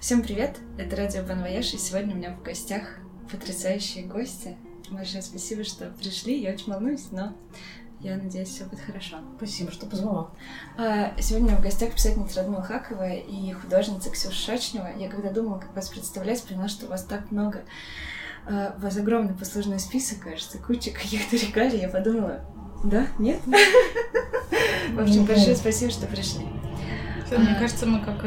Всем привет! Это Радио Банвояж, и сегодня у меня в гостях потрясающие гости. Большое спасибо, что пришли. Я очень волнуюсь, но я надеюсь, все будет хорошо. Спасибо, что позвала. А, сегодня у меня в гостях писательница Радмила Хакова и художница Ксюша Шачнева. Я когда думала, как вас представлять, поняла, что у вас так много. А, у вас огромный послужной список, кажется, куча каких-то регалий. Я подумала, да? Нет? В общем, большое спасибо, что пришли. Мне кажется, мы как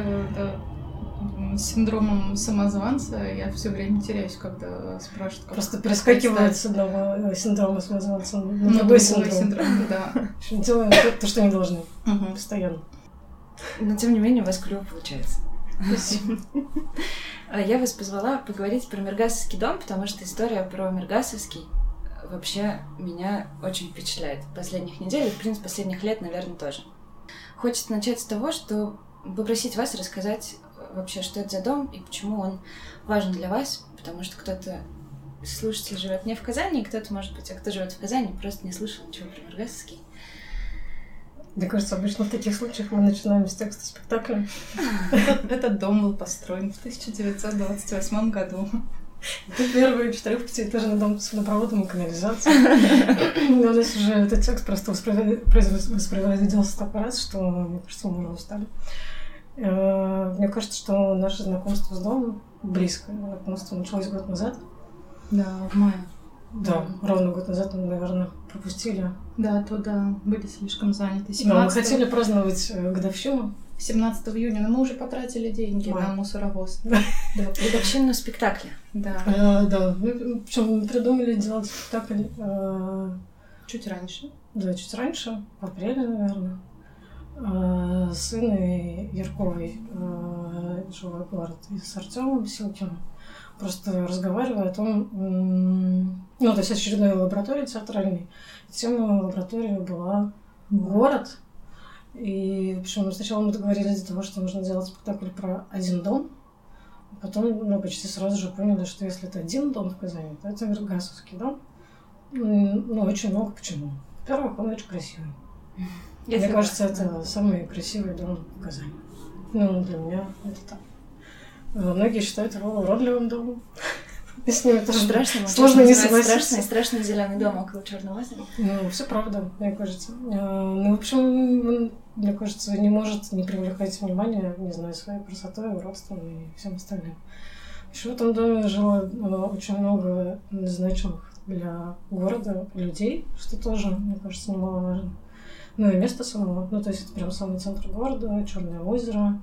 синдромом самозванца я все время теряюсь, когда спрашивают. Как Просто перескакивают с одного синдрома самозванца на ну, другой синдром. синдром да. Делаем то, то, что не должны. Угу. Постоянно. Но тем не менее у вас клево получается. Спасибо. А я вас позвала поговорить про Мергасовский дом, потому что история про Мергасовский вообще меня очень впечатляет. Последних недель, в принципе, последних лет, наверное, тоже. Хочется начать с того, что попросить вас рассказать вообще, что это за дом и почему он важен для вас, потому что кто-то слушатель живет не в Казани, кто-то, может быть, а кто живет в Казани, просто не слышал ничего про Миргасовский. Мне кажется, обычно в таких случаях мы начинаем с текста спектакля. Этот дом был построен в 1928 году. Это первый четырехпятиэтажный дом с водопроводом и канализацией. Но у нас уже этот текст просто воспроизводился так раз, что, мне кажется, мы уже устали. Э, мне кажется, что наше знакомство с домом близкое. Знакомство началось год назад. Да, в мае. Да, ровно год назад мы, наверное, пропустили. Да, то да, были слишком заняты. 17... Да, мы хотели праздновать э, годовщину. 17 июня, но мы уже потратили деньги Май. на мусоровоз. Да, годовщину спектакля. Да. А, да, мы причем придумали делать спектакль... Э... Чуть раньше. Да, чуть раньше, в апреле, наверное. Э, с Инной Ярковой, э, живой город, и с Артемом Силкиным. Просто разговаривая о том, ну, то есть очередной лаборатории театральной. Тема лаборатории была город. И, общем, сначала мы договорились до того, что нужно делать спектакль про один дом. Потом ну, почти сразу же поняли, что если это один дом в Казани, то это Миргасовский дом. Ну, очень много почему. Во-первых, он очень красивый. Я Мне кажется, это самый красивый дом в Казани. Ну, для меня это так. Многие считают его уродливым домом. И с ними тоже страшно, сложно не согласиться. Страшный, страшный зеленый дом около Черного озера. Ну, все правда, мне кажется. А, ну, в общем, мне кажется, не может не привлекать внимание, не знаю, своей красотой, уродством и всем остальным. Еще в этом доме жило а, очень много значимых для города людей, что тоже, мне кажется, немаловажно. Ну и место само. Ну, то есть это прям самый центр города, Черное озеро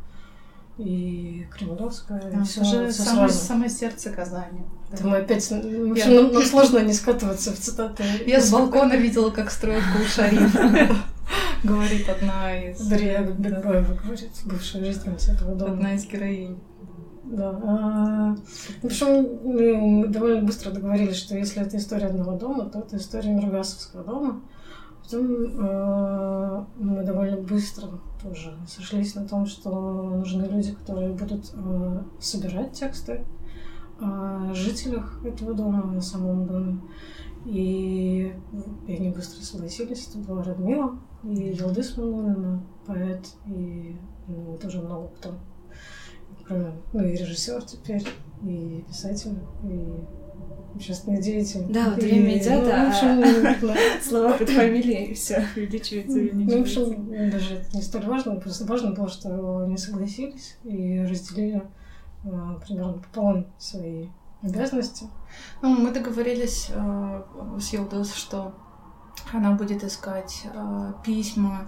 и Кремлевская. Да, все, уже все самое, самое сердце Казани. Это мы опять... В общем, нам, нам сложно не скатываться в цитаты. Я с балкона видела, как строят Гулшариф. Говорит одна из... Дарья Бенроева говорит, бывшая жительница этого дома. Одна из героинь. Да. А, в общем, мы довольно быстро договорились, что если это история одного дома, то это история Миргасовского дома. Потом э, мы довольно быстро тоже сошлись на том, что нужны люди, которые будут э, собирать тексты о жителях этого дома, о самом доме. И, и они быстро согласились. Это была Радмила и Елдыс Манурина, поэт, и ну, тоже много кто. Кроме, ну и режиссер теперь, и писатель, и общественный деятель. Да, вот время идет, ну, а общем, слова под фамилией все увеличивается и Ну, в общем, даже это не столь важно, просто важно было, что они согласились и разделили а, примерно пополам свои обязанности. Ну, мы договорились э, с Елдос, что она будет искать э, письма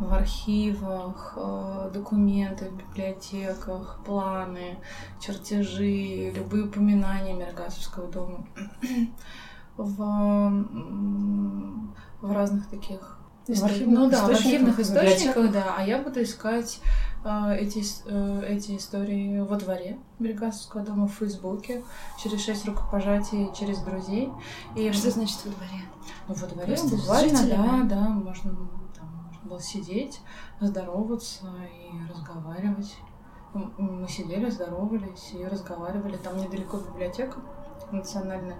в архивах, э, документы в библиотеках, планы, чертежи, любые упоминания Миргасовского дома в, в разных таких в архивных ну да, в архивных источниках, да. А я буду искать э, эти, э, эти истории во дворе Бригасовского дома в Фейсбуке через шесть рукопожатий через друзей. И что значит во дворе? Ну, во дворе буквально, да, да, можно было сидеть, здороваться и разговаривать. Мы сидели, здоровались и разговаривали. Там недалеко библиотека национальная.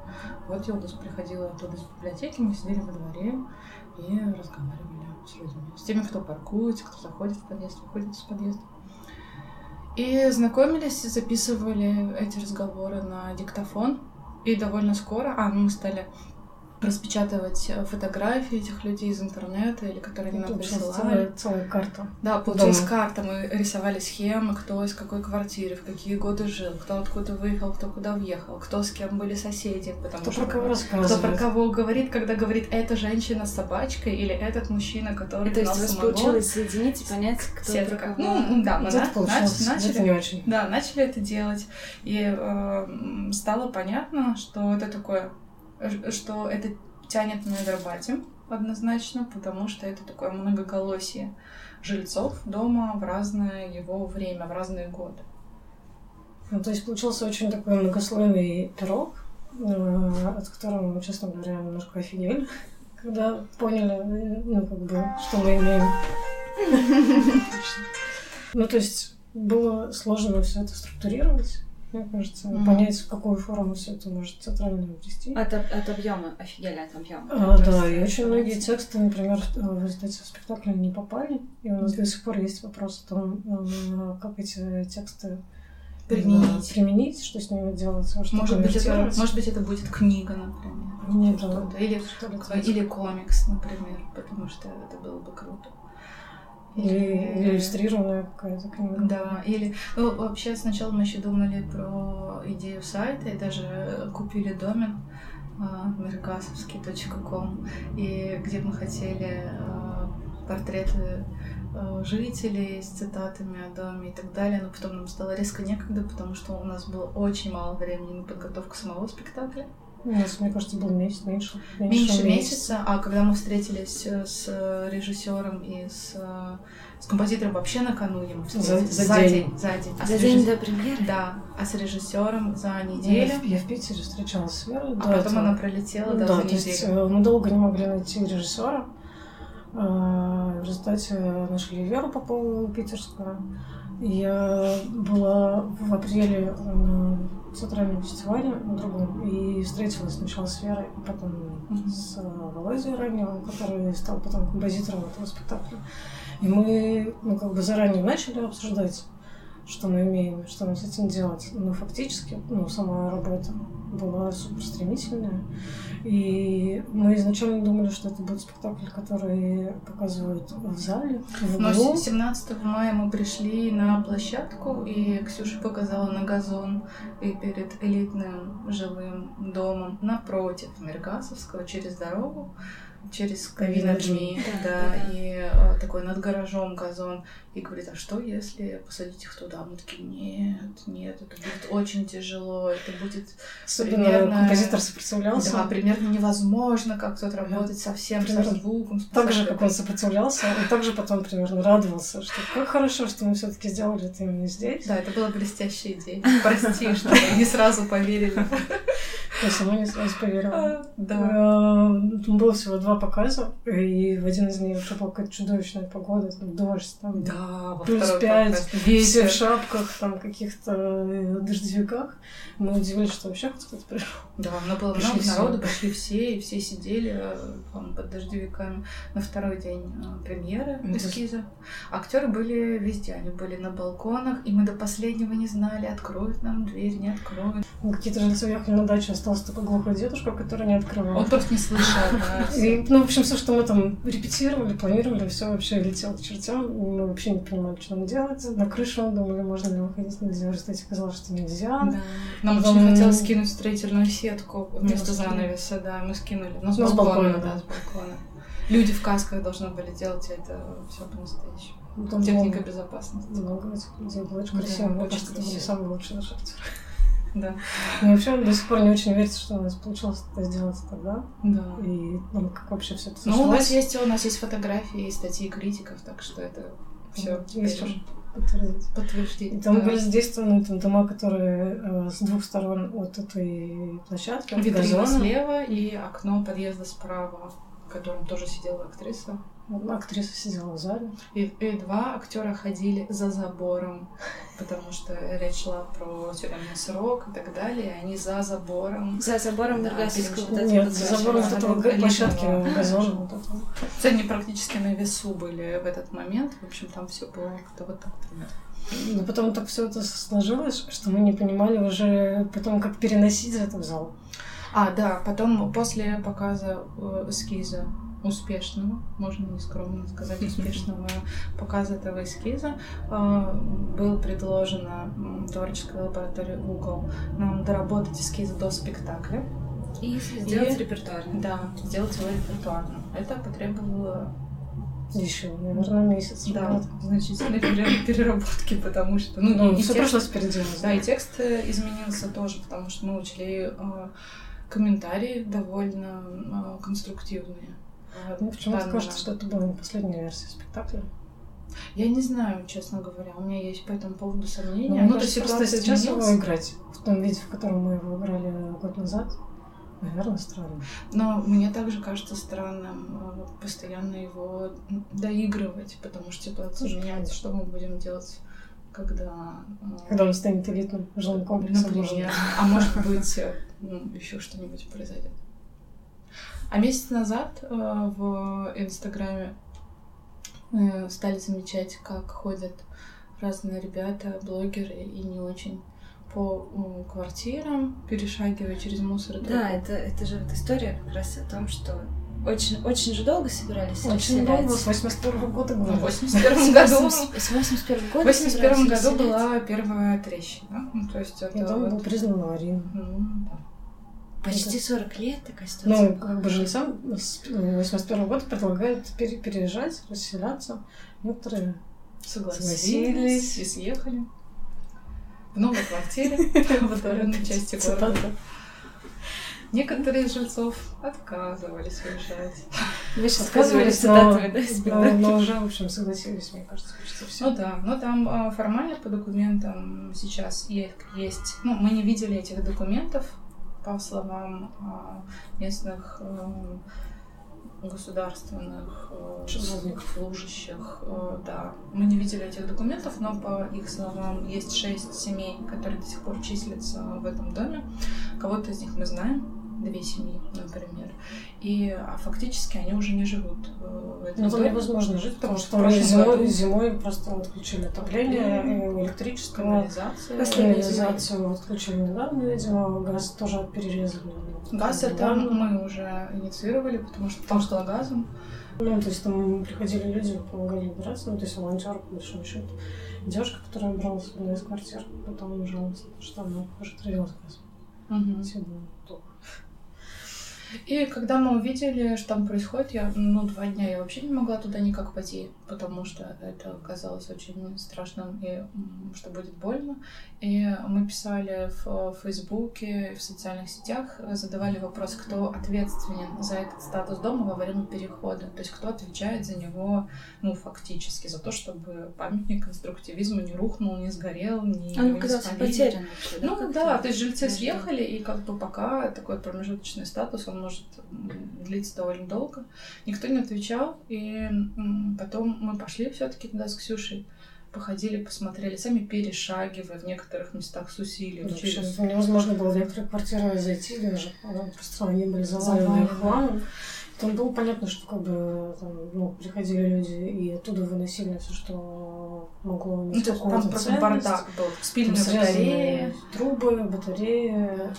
Вот Йолдус приходила оттуда из библиотеки, мы сидели во дворе и разговаривали с людьми. С теми, кто паркуется, кто заходит в подъезд, выходит из подъезда. И знакомились, записывали эти разговоры на диктофон. И довольно скоро, а, мы стали распечатывать э, фотографии этих людей из интернета или которые они нам присылали. Целая карта. Да, получилась Дома. карта. Мы рисовали схемы, кто из какой квартиры, в какие годы жил, кто откуда выехал, кто куда въехал, кто с кем были соседи. Потому кто что про кого рассказывает. Кто про кого говорит, когда говорит эта женщина с собачкой или этот мужчина, который и, То есть у вас получилось соединить и понять, кто Все про кого. Ну, да, мы на, нач, начали, не очень. Да, начали это делать. И э, стало понятно, что это такое что это тянет на вербатим однозначно, потому что это такое многоголосие жильцов дома в разное его время, в разные годы. Ну, то есть получился очень такой многослойный пирог, э, от которого мы, честно говоря, немножко офигели, когда поняли, ну, как бы, что мы имеем. Ну, то есть было сложно все это структурировать, мне кажется, mm-hmm. понять, в какую форму все это может театрально ввести. От, от объема, офигели от объема. А, да, и очень многие тексты, например, в результате спектакля не попали. И у нас до сих пор есть вопрос о том, э, как эти тексты применить, применить что с ними делать, что может быть, это, может быть, это будет книга, например. Нет, да. Или, или комикс, например, потому что это было бы круто. Или иллюстрированная какая-то книга. Да, или... Ну, вообще, сначала мы еще думали про идею сайта и даже купили домен mergasovский.com, и где мы хотели а, портреты а, жителей с цитатами о доме и так далее, но потом нам стало резко некогда, потому что у нас было очень мало времени на подготовку самого спектакля. У нас, мне кажется, был месяц, меньше. Меньше, меньше месяца. А когда мы встретились э, с режиссером и с, э, с композитором вообще накануне, мы встретились за, за, за день. день. За день. А за день до премьеры? Да. А с режиссером за неделю. Я, я в Питере встречалась с Верой. А потом этого. она пролетела да, да, за то есть э, мы долго не могли найти режиссера. В результате нашли Веру Попову питерскую. Я была в апреле на театральном фестивале на другом и встретилась сначала с Верой, потом mm-hmm. с э, Володей Раневым, который стал потом композитором этого спектакля. И мы ну, как бы заранее начали обсуждать, что мы имеем, что мы с этим делать. Но фактически ну, сама работа была супер стремительная. И мы изначально думали, что это будет спектакль, который показывают в зале. В Но 17 мая мы пришли на площадку, и Ксюша показала на газон и перед элитным жилым домом напротив Меркасовского через дорогу через Ковинаджми, да, да, да, и э, такой над гаражом газон, и говорит, а что если посадить их туда? Мы такие, нет, нет, это будет очень тяжело, это будет Особенно примерно... композитор сопротивлялся. Да, примерно невозможно как тут работать совсем примерно со звуком. Так же, как он сопротивлялся, и также потом примерно радовался, что как хорошо, что мы все таки сделали это именно здесь. Да, это была блестящая идея. Прости, что не сразу поверили. Я сама не сразу поверила. А, да. Э, было всего два показа, и в один из них была какая-то чудовищная погода, там дождь, там да, плюс пять, все в шапках, там каких-то э, дождевиках. Мы удивились, что вообще кто-то пришел. Да, но было много народу, пришли все, и все сидели э, там, под дождевиками на второй день премьеры эскиза. Актеры были везде, они были на балконах, и мы до последнего не знали, откроют нам дверь, не откроют. Какие-то жильцы уехали на дачу, остался такой глухой дедушка, который не открывал. Он просто не слышал, да. Ну, в общем, все, что мы там репетировали, планировали, все вообще летело к чертям. Мы вообще не понимали, что нам делать. На крышу думали, можно ли выходить, нельзя. В результате оказалось, что нельзя. Да. Нам Потом... очень хотелось скинуть строительную сетку вместо занавеса, да, мы скинули. Но с, Но балкона, да, да, с балкона. Люди в касках должны были делать это все по-настоящему. Ну, Техника безопасности. Много этих людей было очень красиво. Мне кажется, это были самые лучшие наши актеры. Да. Мне вообще до сих пор не очень верится, что у нас получилось это сделать тогда. Да. И ну, как вообще все это Ну, у нас есть у нас есть фотографии и статьи критиков, так что это все есть подтвердить. Подтверждение. Там да. были задействованы там, дома, которые э, с двух сторон от этой площадки. Витрина слева и окно подъезда справа, в котором тоже сидела актриса. Актриса сидела в зале. И, и два актера ходили за забором, потому что речь шла про тюремный срок и так далее, и они за забором. За забором Да, этого Нет, вот за забором вот этого площадки они- газона. Вот этого. Они практически на весу были в этот момент. В общем, там все было как-то вот так примерно. Но потом так все это сложилось, что мы не понимали уже потом, как переносить в зал. А, да, потом после показа э, эскиза успешного, можно нескромно сказать, успешного показа этого эскиза, э, было предложено м, творческой лаборатории Google нам доработать эскиз до спектакля. И сделать И- репертуарно. Да, сделать его репертуарным. Это потребовало Еще, наверное, месяц. да, пере- переработки, потому что... Ну, Ну, и все текст- пришлось переделать. Да, и текст э, изменился тоже, потому что мы учли э, комментарии довольно э, конструктивные. Мне почему-то кажется, что это была не последняя версия спектакля. Я не знаю, честно говоря, у меня есть по этому поводу сомнения. Мне Ну, то есть просто сейчас его играть в том виде, в котором мы его играли год назад, наверное, странно. но мне также кажется странным э, постоянно его доигрывать, потому что ситуация меняется. Что мы будем делать, когда... э, Когда он станет элитным жилым комплексом. Например. А может быть, э, ну, еще что-нибудь произойдет. А месяц назад э, в Инстаграме э, стали замечать, как ходят разные ребята, блогеры и не очень по м, квартирам, перешагивая через мусор. Да, траву. это, это же вот история как раз о том, что очень, очень же долго собирались Очень расселять. долго, с 81 года Ну, В говорят. 81 году. С 81 В года 81 собирались году расселять. была первая трещина. Ну, то есть это И дом был вот, признан аварийным. ну, да. Почти 40 лет такая ситуация. Ну, как бы жильцам с 81 года предлагают пере- переезжать, расселяться. Некоторые согласились и съехали в новой квартире в отдаленной части города. Некоторые из жильцов отказывались уезжать. Вы сейчас Отказывались, но, но, но уже, в общем, согласились, мне кажется, почти все. Ну да, но там а, формально по документам сейчас есть. Ну, мы не видели этих документов, по словам а, местных эм, государственных э, Чиновников. служащих, э, да. Мы не видели этих документов, но по их словам есть шесть семей, которые до сих пор числятся в этом доме. Кого-то из них мы знаем, две семьи, например. И а фактически они уже не живут э, в этом Ну, там невозможно жить, потому что прошлом зимой, зимой просто отключили отопление, и электричество, канализация. Последний канализацию отключили недавно, видимо, газ тоже перерезали. Газ это мы уже инициировали, потому что пахло газом. Ну, то есть там приходили люди, помогали убираться, ну, то есть волонтеры, по большому счету. Девушка, которая брала с одной из квартир, потом жаловалась, что она уже травилась газом. Сегодня плохо. И когда мы увидели, что там происходит, я, ну, два дня я вообще не могла туда никак пойти, потому что это казалось очень страшным и что будет больно. И мы писали в Фейсбуке, в социальных сетях, задавали вопрос, кто ответственен за этот статус дома во время перехода. То есть кто отвечает за него, ну, фактически, за то, чтобы памятник конструктивизма не рухнул, не сгорел, не, Он оказался потерян? Ну да, то есть жильцы съехали, и как бы пока такой промежуточный статус, он может длиться довольно долго. Никто не отвечал, и потом мы пошли все таки туда с Ксюшей, походили, посмотрели, сами перешагивая в некоторых местах с усилием Вообще, через... невозможно было в некоторые квартиры зайти даже, просто они были завалены хламом. Там было понятно, что как бы там, ну, приходили люди и оттуда выносили все, что могло Ну, есть какую-то там просто бардак был. Спильные батареи, трубы, батареи,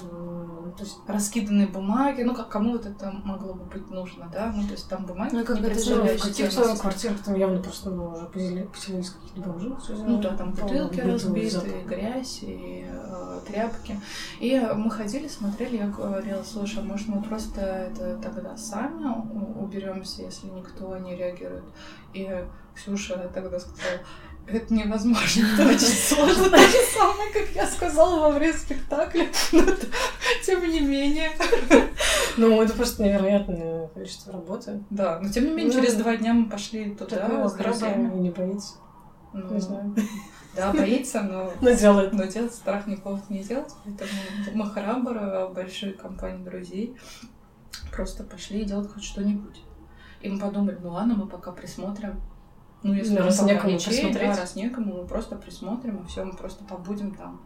то есть раскиданные бумаги. Ну, как кому вот это могло бы быть нужно, да? Ну, то есть там бумаги Ну, как это же в каких-то квартирах там явно просто ну, уже посели- поселились какие-то бомжи. Ну да, там бутылки быту и разбиты, запаху. грязь и э, тряпки. И мы ходили, смотрели, я говорила, слушай, а может мы просто это тогда сами уберемся, если никто не реагирует? И Ксюша тогда сказала, это невозможно, это очень сложно. Так же самое, как я сказала во время спектакля. Но тем не менее. Ну, это просто невероятное количество работы. Да, но тем не менее, Ну, через два дня мы пошли туда друзьями. и не боится. Ну, Не знаю. Да, боится, но Но делает. Но делать страх никого не делать, поэтому мы храбро, большой компании друзей просто пошли делать хоть что-нибудь. И мы подумали, ну ладно, мы пока присмотрим. Ну, если Ну, раз некому ничей, присмотреть. да, раз некому, мы просто присмотрим, и все, мы просто побудем там.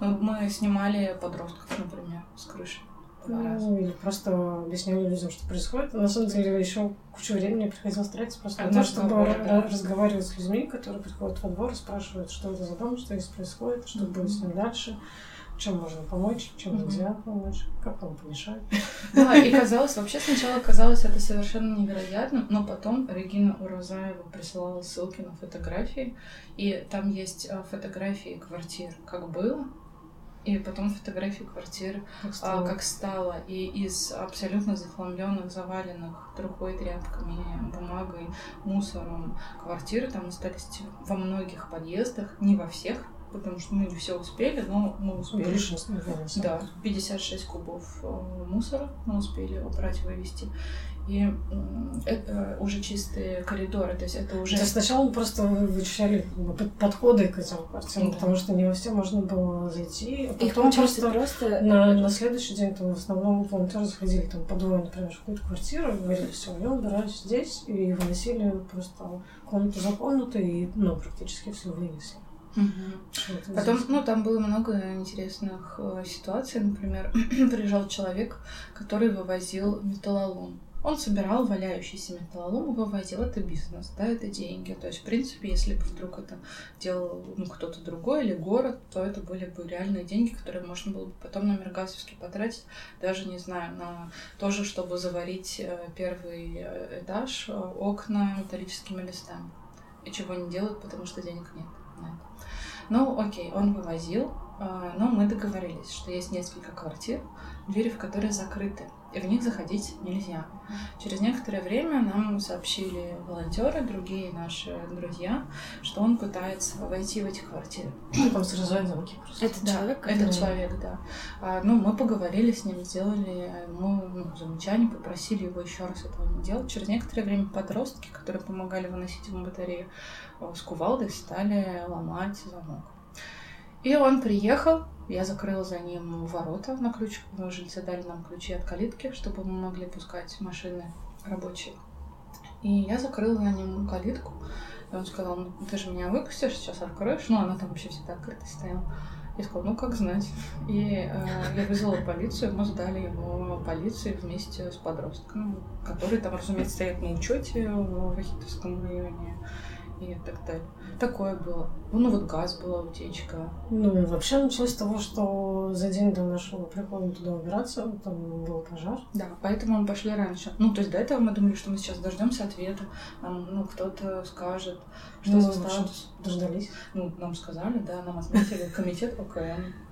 Мы, снимали подростков, например, с крыши. Ну, или просто объясняли людям, что происходит. А на самом деле еще кучу времени приходилось тратить просто на то, чтобы да. ра- разговаривать с людьми, которые приходят во двор и спрашивают, что это за дом, что здесь происходит, что Мгм. будет с ним дальше, чем можно помочь, чем Мгм. нельзя помочь, как вам помешать. Да, и казалось, вообще сначала казалось это совершенно невероятным, но потом Регина Уразаева присылала ссылки на фотографии, и там есть а, фотографии квартир, как было, и потом фотографии квартир, Как а, стало. как стало, и из абсолютно захламленных, заваленных трухой, тряпками, бумагой, мусором квартир, там остались во многих подъездах, не во всех, потому что мы не все успели, но мы успели. Большинство, да, самом Да, деле. 56 кубов э, мусора мы успели убрать и вывести. И это уже чистые коридоры, то есть это уже... Есть сначала мы просто вычисляли подходы к этим квартирам, Да. потому что не во все можно было зайти. А Их потом просто просто просто... на, на следующий день там в основном волонтеры заходили там по двое, например, в какую-то квартиру и говорили, все, я убираюсь здесь, и выносили просто комнату за комнатой, и ну, практически все вынесли. Потом, ну, там было много интересных э, ситуаций. Например, приезжал человек, который вывозил металлолом. Он собирал валяющийся металлолом и вывозил. Это бизнес, да, это деньги. То есть, в принципе, если бы вдруг это делал ну, кто-то другой или город, то это были бы реальные деньги, которые можно было бы потом на Миргазовский потратить, даже, не знаю, на то же, чтобы заварить э, первый э, этаж, э, окна металлическими листами. И чего не делают, потому что денег нет на это. Ну, окей, он вывозил, а, но мы договорились, что есть несколько квартир, двери в которые закрыты, и в них заходить нельзя. Через некоторое время нам сообщили волонтеры, другие наши друзья, что он пытается войти в эти квартиры. Там срезают замки просто. Это Да, человек, который- человек, да. А, ну, мы поговорили с ним, сделали ему ну, замечание, попросили его еще раз этого не делать. Через некоторое время подростки, которые помогали выносить ему батарею, э, с кувалдой стали ломать замок. И он приехал, я закрыла за ним ворота на ключ. Ну, Жильцы дали нам ключи от калитки, чтобы мы могли пускать машины рабочие. И я закрыла за ним калитку. И он сказал, ну ты же меня выпустишь, сейчас откроешь. Ну, она там вообще всегда открытой стояла. Я сказала, ну как знать. И э, я вызвала полицию, мы сдали его полиции вместе с подростком, который там, разумеется, стоят на учете в Вахитовском районе и так далее. Такое было. Ну вот газ была утечка. Ну, и вообще началось с того, что за день до нашего прихода туда убираться, там был пожар. Да, поэтому мы пошли раньше. Ну, то есть до этого мы думали, что мы сейчас дождемся ответа. Нам, ну, кто-то скажет, что Ну, за статус. Дождались. Ну, нам сказали, да, нам отметили комитет ОКН.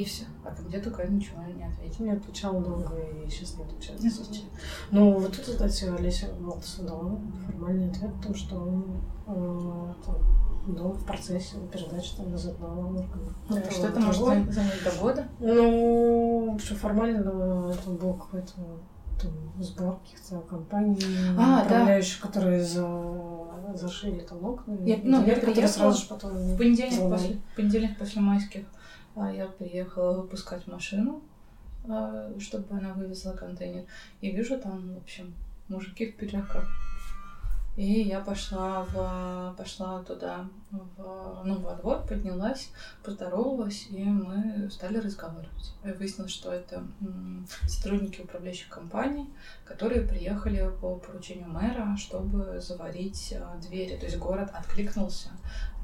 И все. А комитет ОКН ничего не ответил. Не отвечал долго и сейчас не отвечает. Не отвечает. Ну, вот тут, кстати, Олеся Болтова дала формальный ответ о том, что он э, там, дом в процессе передачи там назывного органа. Да, что это может занять до года? Ну, что формально это был какой-то там, сбор каких-то компаний, А, да. управляющих, которые за, зашили там окна. Я- ну, я приехала сразу же потом В понедельник после, понедельник после майских я приехала выпускать машину, а, чтобы она вывезла контейнер. И вижу там, в общем, мужики в пиджаках. И я пошла, в, пошла туда, в, ну, во двор, поднялась, поздоровалась, и мы стали разговаривать. И выяснилось, что это сотрудники управляющих компаний, которые приехали по поручению мэра, чтобы заварить а, двери. То есть город откликнулся,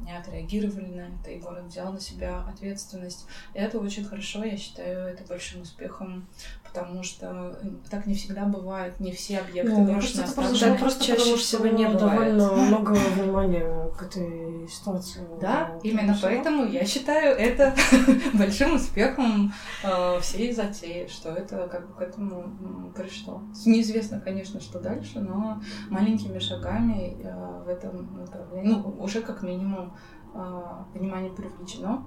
они отреагировали на это, и город взял на себя ответственность. И это очень хорошо, я считаю это большим успехом, потому что так не всегда бывает, не все объекты Ну, брошены оставлены. так просто чаще всего что не бывает. довольно много внимания к этой ситуации. Да, было именно пришло. поэтому я считаю это большим успехом э, всей затеи, что это как бы к этому пришло. Неизвестно, конечно, что дальше, но маленькими шагами э, в этом направлении, ну, уже как минимум э, внимание привлечено,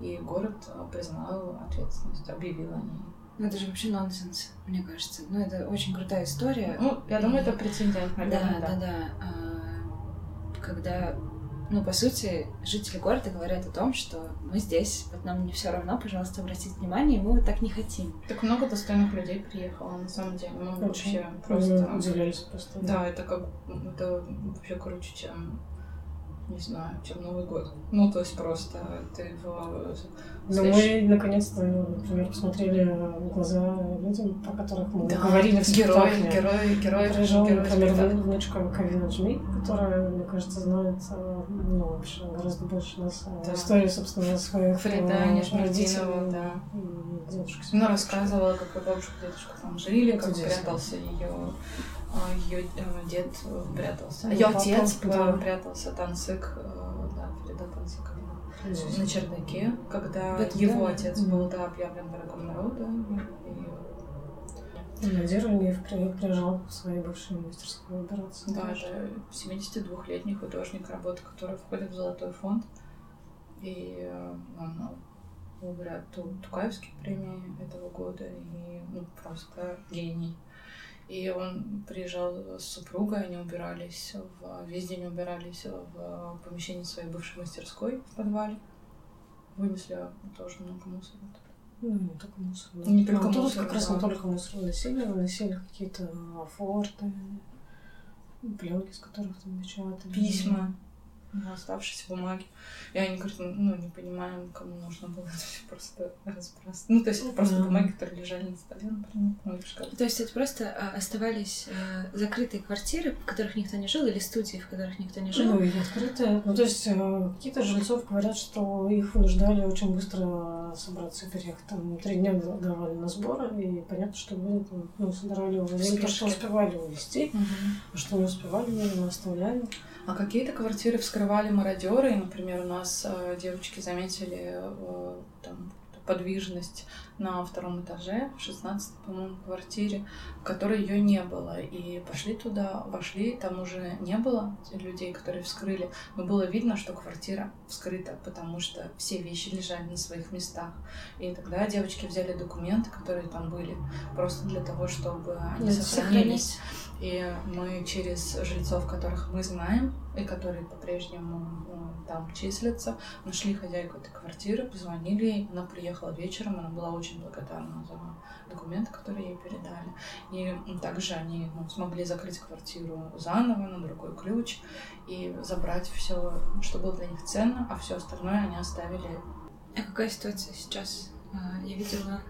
и город э, признал ответственность, объявил о ней. Ну, это же вообще нонсенс, мне кажется. Ну, это очень крутая история. Ну, я думаю, это прецедент, Да, наверное, да, да. А, Когда ну, по сути, жители города говорят о том, что мы здесь, вот нам не все равно, пожалуйста, обратите внимание, мы вот так не хотим. Так много достойных людей приехало, на самом деле. Мы Очень. вообще просто... Удивлялись просто. Да, это как... Это вообще круче, чем не знаю, чем Новый год. Ну, то есть просто ты в... Но мы наконец-то, например, посмотрели в глаза людям, о которых мы говорили в спектакле. герой, герой, Приезжала, герой например, спектакля. внучка Кавина Джми, которая, мне кажется, знает, э, ну, вообще гораздо больше нас о Да. истории, собственно, своих Фрида э, родителей да. и дедушки. Она рассказывала, как ее бабушка, дедушка там жили, как Чудесно. прятался ее ее дед э, прятался. Ее отец да. э, прятался, Танцик, э, да, Фрида Танцик, Чудесно. на чердаке, когда В этом его доме? отец был, да, объявлен врагом народа. И, Надир Ильев при- приезжал в своей бывшей мастерской убираться. да, это 72-летний художник, работа которой входит в Золотой фонд. И э, он лауреат Ту- Тукаевской премии этого года, и ну, просто гений. И он приезжал с супругой, они убирались, в, весь день убирались в помещении своей бывшей мастерской в подвале. Вынесли тоже много мусора. Ну, не только мусор. Не только Ну, тут мусор, как раз не только мусор выносили, выносили какие-то форты, пленки, с которых там печатали. Письма, оставшиеся бумаги. И они говорят, ну, не понимаем, кому нужно было это все просто разбрасывать. Ну, то есть это просто Да. бумаги, которые лежали на столе, например, ну, в. То есть это просто а, оставались э, закрытые квартиры, в которых никто не жил, или студии, в которых никто не жил. Ну, и открытые. Ну, то есть э, какие-то жильцов говорят, что их вынуждали очень быстро собраться и переехать. Там три дня давали на сборы, и понятно, что там, ну, собирали то, что успевали увезти, а что не успевали, мы оставляли. А какие-то квартиры вскрывали мародеры. И, Например, у нас э, девочки заметили э, подвижность на втором этаже, в 16 по-моему, квартире, в которой ее не было. И пошли туда, вошли, там уже не было людей, которые вскрыли, но было видно, что квартира вскрыта, потому что все вещи лежали на своих местах. И тогда девочки взяли документы, которые там были, просто для того, чтобы они Да, сохранились. И мы через жильцов, которых мы знаем, и которые по-прежнему э, там числятся, нашли хозяйку этой квартиры, позвонили ей, она приехала вечером, она была очень благодарна за документы, которые ей передали. И также они ну, смогли закрыть квартиру заново на другой ключ и забрать все, что было для них ценно, а все остальное они оставили. А какая ситуация сейчас? А, Я видела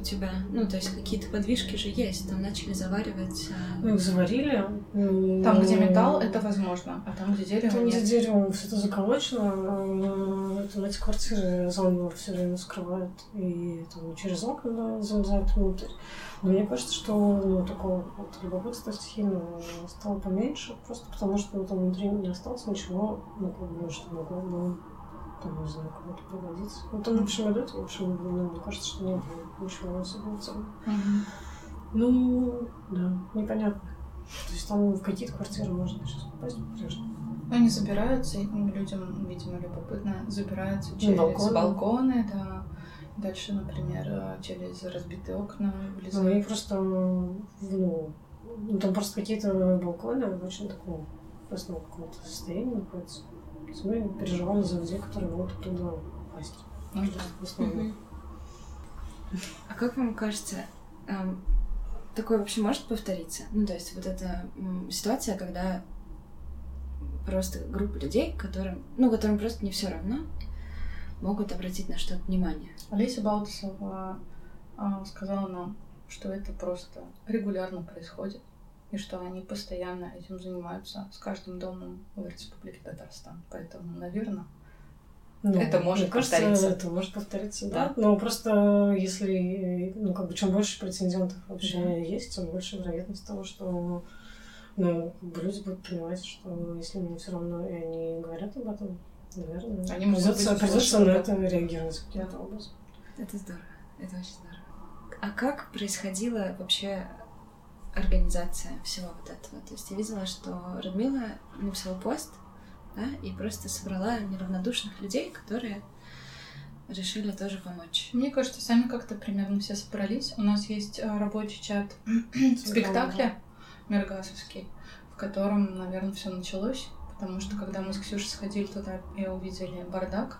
у тебя, ну, то есть какие-то подвижки же есть, там начали заваривать. а, Мы их заварили. м, Там, где металл, это возможно, а там, где дерево, Там, где нет. деревом все это заколочено, там эти квартиры заново все время скрывают и там, через окна залезают внутрь. Но мне кажется, что ну, такого вот любопытства стихийного стало поменьше, просто потому что ну, там внутри не осталось ничего, ну, бы, что могло бы, там, не знаю, кому-то пригодиться. Ну, там, в общем, идут, в общем, ну, мне кажется, что не было ничего особенно ценного. Мгм. Ну, да, непонятно. То есть там в какие-то квартиры можно сейчас попасть по-прежнему. Они забираются, и ну, людям, видимо, любопытно, забираются через балконы. балконы, да. Дальше, например, через разбитые окна Ну, влезают. они просто, ну, ну, там просто какие-то балконы в очень таком опасном каком-то состоянии находятся. Мы переживали за людей, которые могут оттуда упасть. Ну да. В основном. Мгм. А как вам кажется, эм, такое вообще может повториться? Ну, то есть вот эта м, ситуация, когда просто группа людей, которым, ну, которым просто не все равно, могут обратить на что-то внимание. Олеся Балтасова а, сказала нам, что это просто регулярно происходит, и что они постоянно этим занимаются с каждым домом в Республике Татарстан. Поэтому, наверное, Ну, Это может мне кажется, повториться. Это может повториться, Да. да. Но просто если, ну, как бы, чем больше претендентов вообще Да. есть, тем больше вероятность того, что ну, люди будут понимать, что если им все равно, и они говорят об этом, наверное, Они могут придется, быть придется на это реагировать каким-то образом. Это здорово, это очень здорово. А как происходила вообще организация всего вот этого? То есть я видела, что Радмила написала пост, да, и просто собрала неравнодушных людей, которые решили тоже помочь. Мне кажется, сами как-то примерно все собрались. У нас есть э, рабочий чат спектакля Мергасовский, в котором, наверное, все началось, Потому что когда мы с Ксюшей сходили туда и увидели бардак,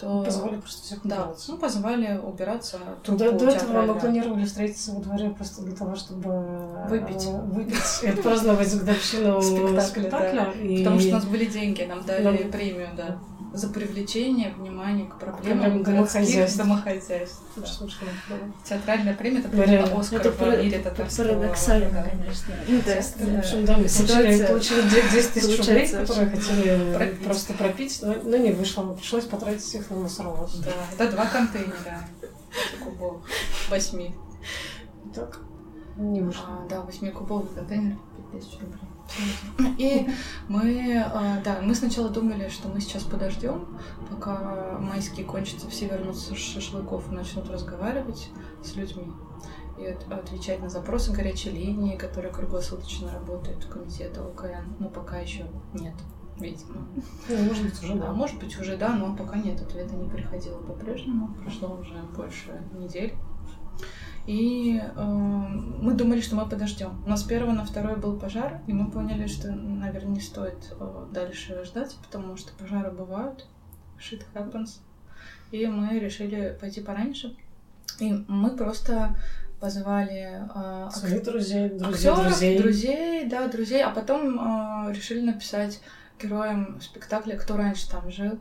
то... Позвали просто всех Да, убираться. ну, позвали убираться. До, до этого мы планировали встретиться во дворе просто для того, чтобы э, Выпить. выпить и отпраздновать годовщину Спектакля, Потому что у нас были деньги, нам дали премию, да. За привлечение внимания к Проблемам домохозяйств. домохозяйств. да. Театральная премия это Ну, премия Оскар Это в мире татарского. Парадоксально, да. конечно. Ну, есть, В да. общем, да, мы получили, Ситуация получили де- 10 тысяч рублей, которые хотели просто пропить, но, но не вышло. Пришлось потратить их на мусоровоз. Да, это два контейнера кубов, восьми. Так, не вышло. А, да, восьмикубовый контейнер, 5000 рублей. И мы, а, да, мы сначала думали, что мы сейчас подождем, пока майские кончатся, все вернутся с шашлыков и начнут разговаривать с людьми и от- отвечать на запросы горячей линии, которая круглосуточно работает у комитета ОКН. Но пока еще нет, видимо. Ну, может быть, уже А да. может быть уже да, но пока нет, ответа не приходило по-прежнему. Прошло уже больше недели. И э, мы думали, что мы подождем. Но с первого на второй был пожар, и мы поняли, что, наверное, не стоит э, дальше ждать, потому что пожары бывают. Shit happens. И мы решили пойти пораньше. И мы просто позвали э, Своих друзей, друзей, актеров, друзей. друзей, да, друзей, а потом э, решили написать героям спектакля, кто раньше там жил,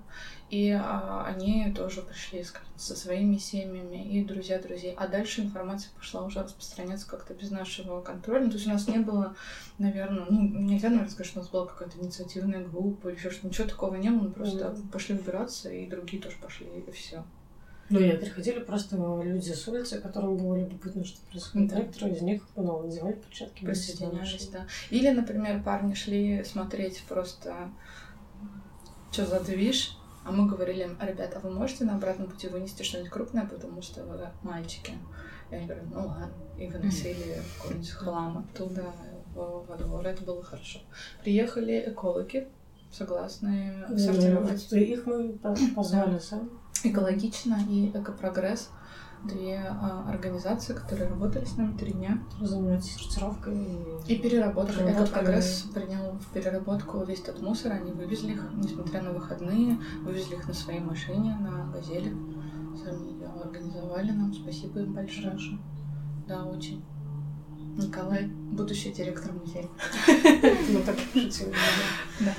и а, они тоже пришли с- со своими семьями и друзья друзей, а дальше информация пошла уже распространяться как-то без нашего контроля, ну, то есть у нас не было, наверное, ну, нельзя, наверное, сказать, что у нас была какая-то инициативная группа или еще что-то, ничего такого не было, мы просто Мгм. пошли убираться, и другие тоже пошли, и все. Ну, и приходили просто люди с улицы, которым было любопытно, что происходит. Да. Некоторые из них ну, надевали перчатки. присоединялись, да. Или, например, парни шли смотреть просто, что за движ, а мы говорили им, ребята, вы можете на обратном пути вынести что-нибудь крупное, потому что вы мальчики. И они говорят, ну ладно. И выносили какой-нибудь хлам оттуда в- во двор. Это было хорошо. Приехали экологи, согласные сортировать. Их мы по- позвали сами. Экологично и экопрогресс. Две а, организации, которые работали с нами три дня. заниматься сортировкой. И переработка. Переработка, Экопрогресс принял в переработку весь этот мусор. Они вывезли их, несмотря на выходные, вывезли их на своей машине, на газели. Сами ее организовали нам. Спасибо им большое. Да, очень. Николай, будущий директор музея. Мы так шутили. да.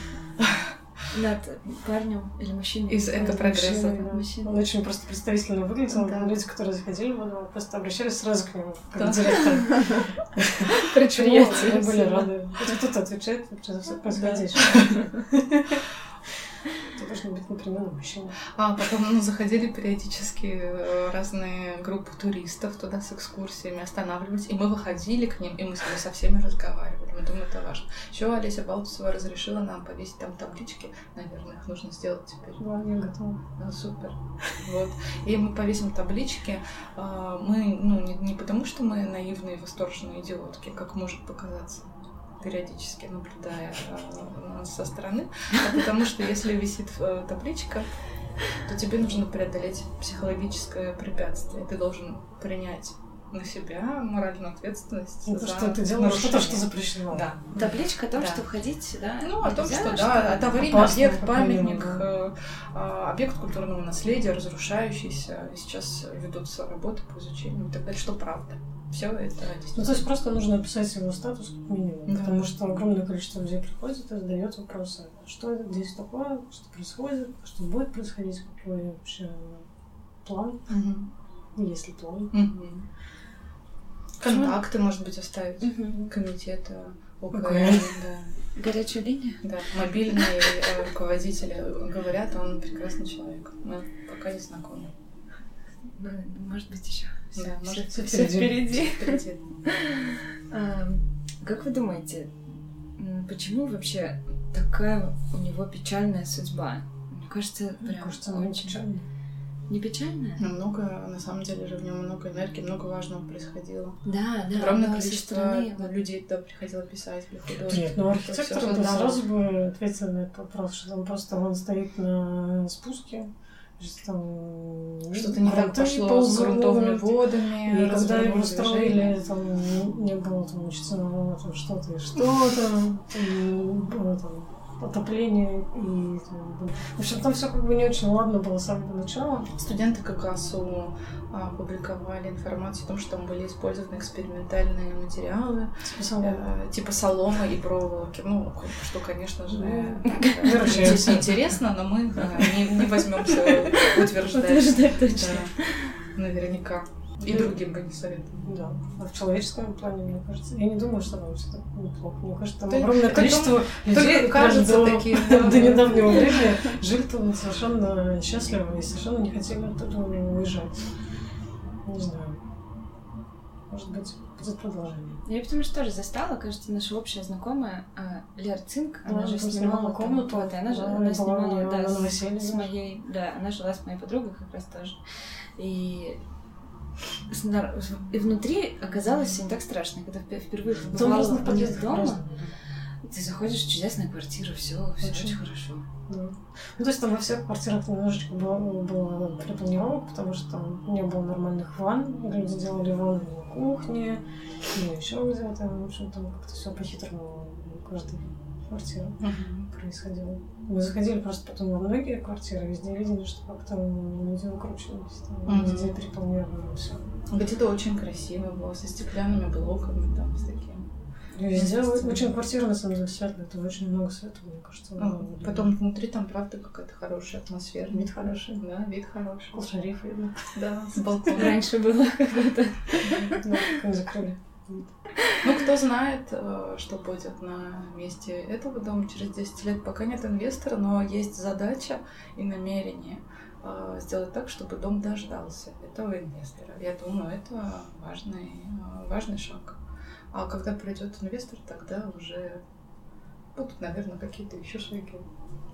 Над парнем или мужчиной. Из экопрогресса. Он очень просто представительно выглядел. Да. Люди, которые заходили в него, просто обращались сразу к нему, как Да. директору. Предприятие. Мы были рады. Кто-то отвечает за все происходящее. Должен быть непременно мужчина. А потом ну, заходили периодически э, разные группы туристов туда с экскурсиями, останавливались, и мы выходили к ним, и мы с ними со всеми разговаривали. Мы думаем, это важно. Еще Олеся Балтусова разрешила нам повесить там таблички. Наверное, их нужно сделать теперь. Да, я готова. Да, супер. Вот. И мы повесим таблички. А, Мы, ну, не, не потому, что мы наивные, восторженные идиотки, как может показаться периодически наблюдая э, нас со стороны, а потому что если висит э, табличка, то тебе нужно преодолеть психологическое препятствие. Ты должен принять на себя моральную ответственность Ну, то, за что ты делаешь что-то, что запрещено. Да. Табличка о том, Да. что входить сюда Ну, о том, нельзя, что да, это аварийный объект, памятник, э, а, объект культурного наследия, разрушающийся. И сейчас ведутся работы по изучению и так далее, что правда. Все это Ну, то есть просто нужно описать его статус как минимум, Да. потому что огромное количество людей приходит и задает вопросы, что это здесь такое, что происходит, что будет происходить, какой вообще план, Мгм. есть ли план. Мгм. Контакты, может быть, оставить Мгм. комитета ОКН, ОКН. да. Горячую линию. Да, мобильные э, руководители говорят, он прекрасный человек. Мы пока не знакомы. Ну, может быть, еще. Да, может, всё все впереди. впереди. А, Как вы думаете, почему вообще такая у него печальная судьба? Мне кажется, Мне прям кажется, она очень... печальная. Не печальная? Но много, на самом деле же в нем много энергии, много важного происходило. Да, да. Огромное количество стороны ну, людей туда приходило писать для художников. Нет, ну кто архитектор бы сразу бы ответил на этот вопрос, что там просто он стоит на спуске, что там Что-то не так пошло с грунтовыми водами. И когда его строили, там не было там учиться там что-то и что-то, было там отопление и... В общем, там все как бы не очень ладно было с самого начала. Студенты как раз опубликовали информацию о том, что там были использованы экспериментальные материалы, Типа соломы. э, типа соломы и проволоки. Ну, что, конечно же, Ну, э, выручается. интересно, но мы э, не, возьмемся утверждать. Наверняка. И Ну, другим бы не советую. Да. А в человеческом плане, мне кажется, я не думаю, что там все так неплохо. Мне кажется, там Да, огромное количество людей, Только кажется до, таким. до недавнего времени жили там совершенно счастливо и совершенно не хотели оттуда уезжать. Не знаю. Может быть, будет продолжение. Я потому что тоже застала, кажется, наша общая знакомая а, Лера Цинк, она Она же снимала комнату, вот, и она же да, она снимала, да, с- с моей, да, она жила с моей подругой как раз тоже. И и внутри оказалось все не так страшно, когда впе- впервые Дом побывала разных них подъездов дома, разные. ты заходишь в чудесную квартиру, все, все Очень. очень хорошо. Да. Ну, то есть там во всех квартирах немножечко было, было перепланировок, потому что там не было нормальных ванн. Люди делали ванны на кухне, или еще где-то. В общем, там как-то все по-хитрому в каждой квартире происходило. Мы заходили просто потом во многие квартиры, везде видели, что как-то люди выкручивались, там, Мгм. везде перепланировали все. Где-то очень красиво было, со стеклянными блоками, там, с таким. Везде очень квартира на самом деле светлая, там очень много света, мне кажется. А. Потом внутри там, правда, какая-то хорошая атмосфера. Вид хороший. Да, вид хороший. Кул-шариф видно. Да, с балкона. Раньше было когда-то. Да, закрыли. Ну, кто знает, э, что будет на месте этого дома через 10 лет. Пока нет инвестора, но есть задача и намерение э, сделать так, чтобы дом дождался этого инвестора. Я думаю, это важный, э, важный шаг. А когда придет инвестор, тогда уже будут, наверное, какие-то еще шаги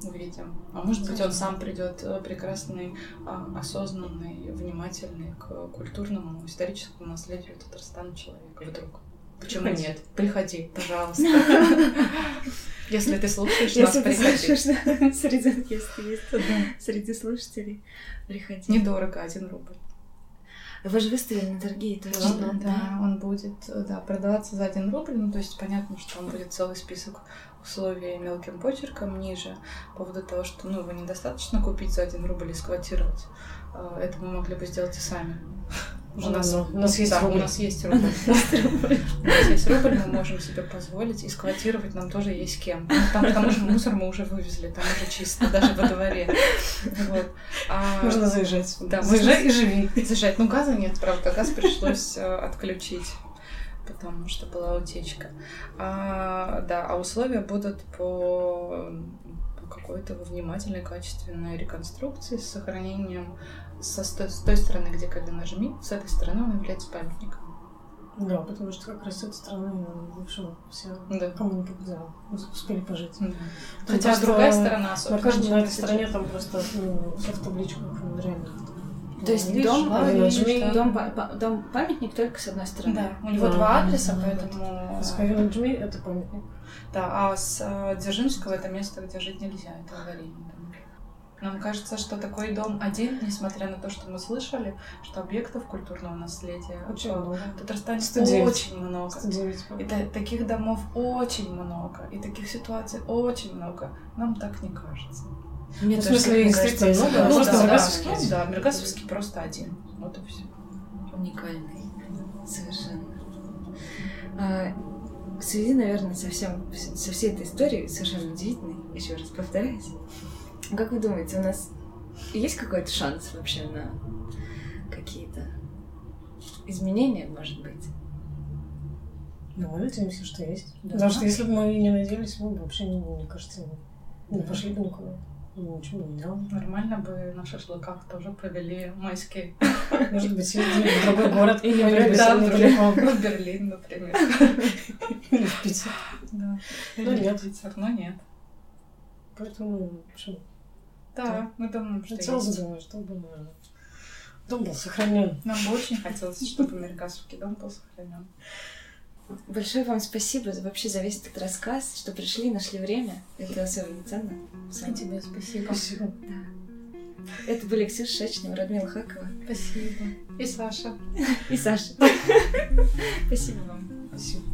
увидим. А может быть, он сам придет прекрасный, а, осознанный, внимательный к культурному, историческому наследию Татарстана человек вдруг. Почему Приходи. нет? Приходи, пожалуйста. Если ты слушаешь нас, приходи. среди, если есть среди слушателей, приходи. Недорого, один рубль. Вы же выставили на торги, точно, Да, да, он будет да, продаваться за один рубль. Ну, то есть понятно, что он будет целый список условий мелким почерком ниже по поводу того, что ну, его недостаточно купить за один рубль и сквотировать. А, Это мы могли бы сделать и сами. У нас, Ну, у нас есть да, рубль. у нас есть рубль. У нас есть рубль, мы можем себе позволить, и сквотировать нам тоже есть кем. Ну, Там, к тому же мусор мы уже вывезли, там уже чисто, даже во дворе. Вот. А- Можно заезжать. Да, Заезжай можно- и живи. Заезжать. Ну, газа нет, правда. Газ пришлось э, отключить, потому что была утечка. А, да, а условия будут по какой-то внимательной, качественной реконструкции с сохранением со, с той- с той стороны, где когда нажми, с этой стороны он является памятником. Да, потому что как раз с этой стороны бывшего все, Да. кому не повезло, успели пожить. Да. Там Хотя просто другая сторона На, особенно. каждой, на этой стороне там просто ну, в табличках реально. То есть Видишь, дом, да, э, нажми. дом, па- дом памятник только с одной стороны. Да, у него Да. два адреса, Да. поэтому... С Павел Джми это памятник. Да, а с э, Дзержинского это место, где жить нельзя, это аварийный дом. Нам кажется, что такой дом один, несмотря на то, что мы слышали, что объектов культурного наследия Очень в много. Татарстане 109. очень много. 109, И та- таких домов очень много, и таких ситуаций очень много. Нам так не кажется. Мне Ну, в смысле, действительно кажется. много, Ну, просто да, да, один. да, Миргасовский просто один. Вот и все. уникальный. Совершенно. А, в связи, наверное, со, всем, со всей этой историей, совершенно удивительной, еще раз повторяюсь, как вы думаете, у нас есть какой-то шанс вообще на какие-то изменения, может быть? Ну, мы надеемся, что есть. Да. Потому что если бы мы не надеялись, мы бы вообще, не- мне кажется, не пошли бы никуда. Ну, Ничего бы не делали. Нормально бы на шашлыках тоже провели майские. Может быть, съездили в другой город Или Да, недалеко. в Берлин, например. Или в Питер. Да. Ну, нет. Питер, но нет. Поэтому, в общем, Да, мы думаем, что хотелось есть. бы, чтобы дом был сохранен. Нам бы очень хотелось, чтобы Миргасовский дом был сохранен. Большое вам спасибо за, вообще за весь этот рассказ, что пришли, нашли время. Это особенно ценно. Сам. тебе спасибо. Спасибо. Да. Это были Ксюша Шачнева, Радмила Хакова Спасибо. И Саша. и Саша. Спасибо вам. Спасибо.